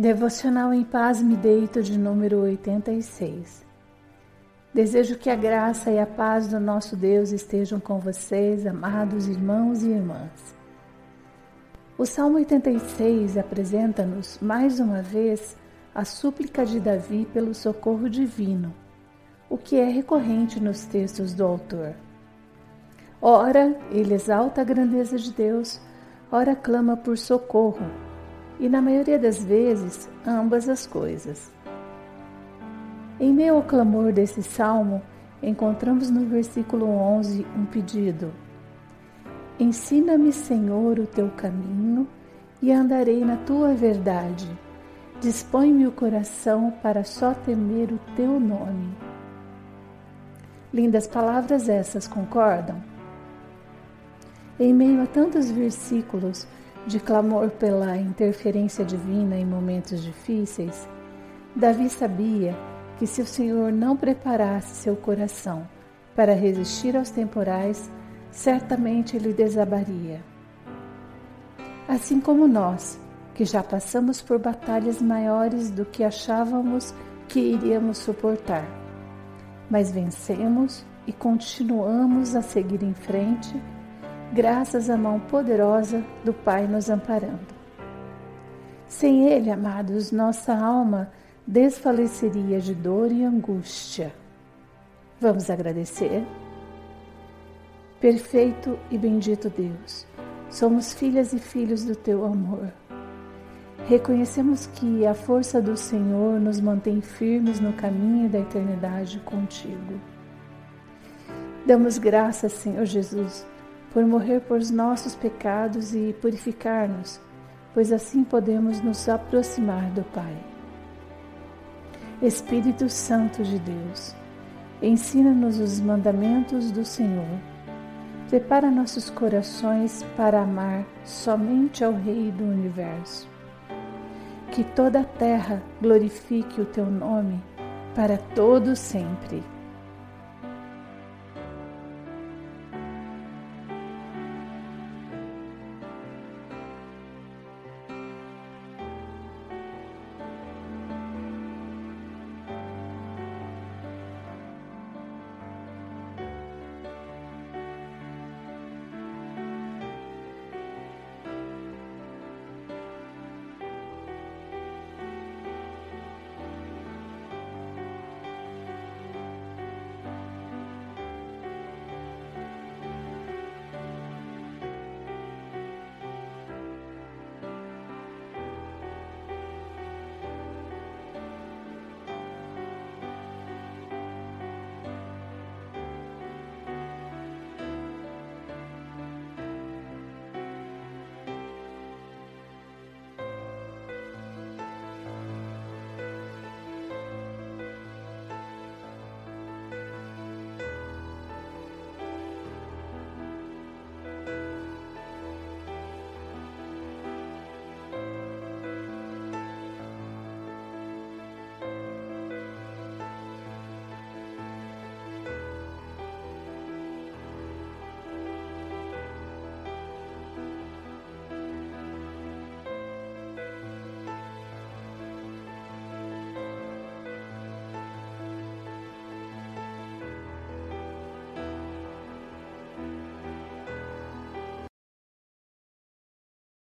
Devocional em Paz Me Deito de número 86. Desejo que a graça e a paz do nosso Deus estejam com vocês, amados irmãos e irmãs. O Salmo 86 apresenta-nos mais uma vez a súplica de Davi pelo socorro divino, o que é recorrente nos textos do autor. Ora, ele exalta a grandeza de Deus, ora clama por socorro e, na maioria das vezes, ambas as coisas. Em meio ao clamor desse salmo, encontramos no versículo 11 um pedido: Ensina-me, Senhor, o teu caminho e andarei na tua verdade. Dispõe-me o coração para só temer o teu nome. Lindas palavras essas, concordam? Em meio a tantos versículos, de clamor pela interferência divina em momentos difíceis, Davi sabia que se o Senhor não preparasse seu coração para resistir aos temporais, certamente ele desabaria. Assim como nós, que já passamos por batalhas maiores do que achávamos que iríamos suportar, mas vencemos e continuamos a seguir em frente graças à mão poderosa do Pai nos amparando. Sem Ele, amados, nossa alma desfaleceria de dor e angústia. Vamos agradecer? Perfeito e bendito Deus, somos filhas e filhos do Teu amor. Reconhecemos que a força do Senhor nos mantém firmes no caminho da eternidade contigo. Damos graças, Senhor Jesus, por morrer por nossos pecados e purificar-nos, pois assim podemos nos aproximar do Pai. Espírito Santo de Deus, ensina-nos os mandamentos do Senhor. Prepara nossos corações para amar somente ao Rei do universo. Que toda a terra glorifique o teu nome para todo sempre.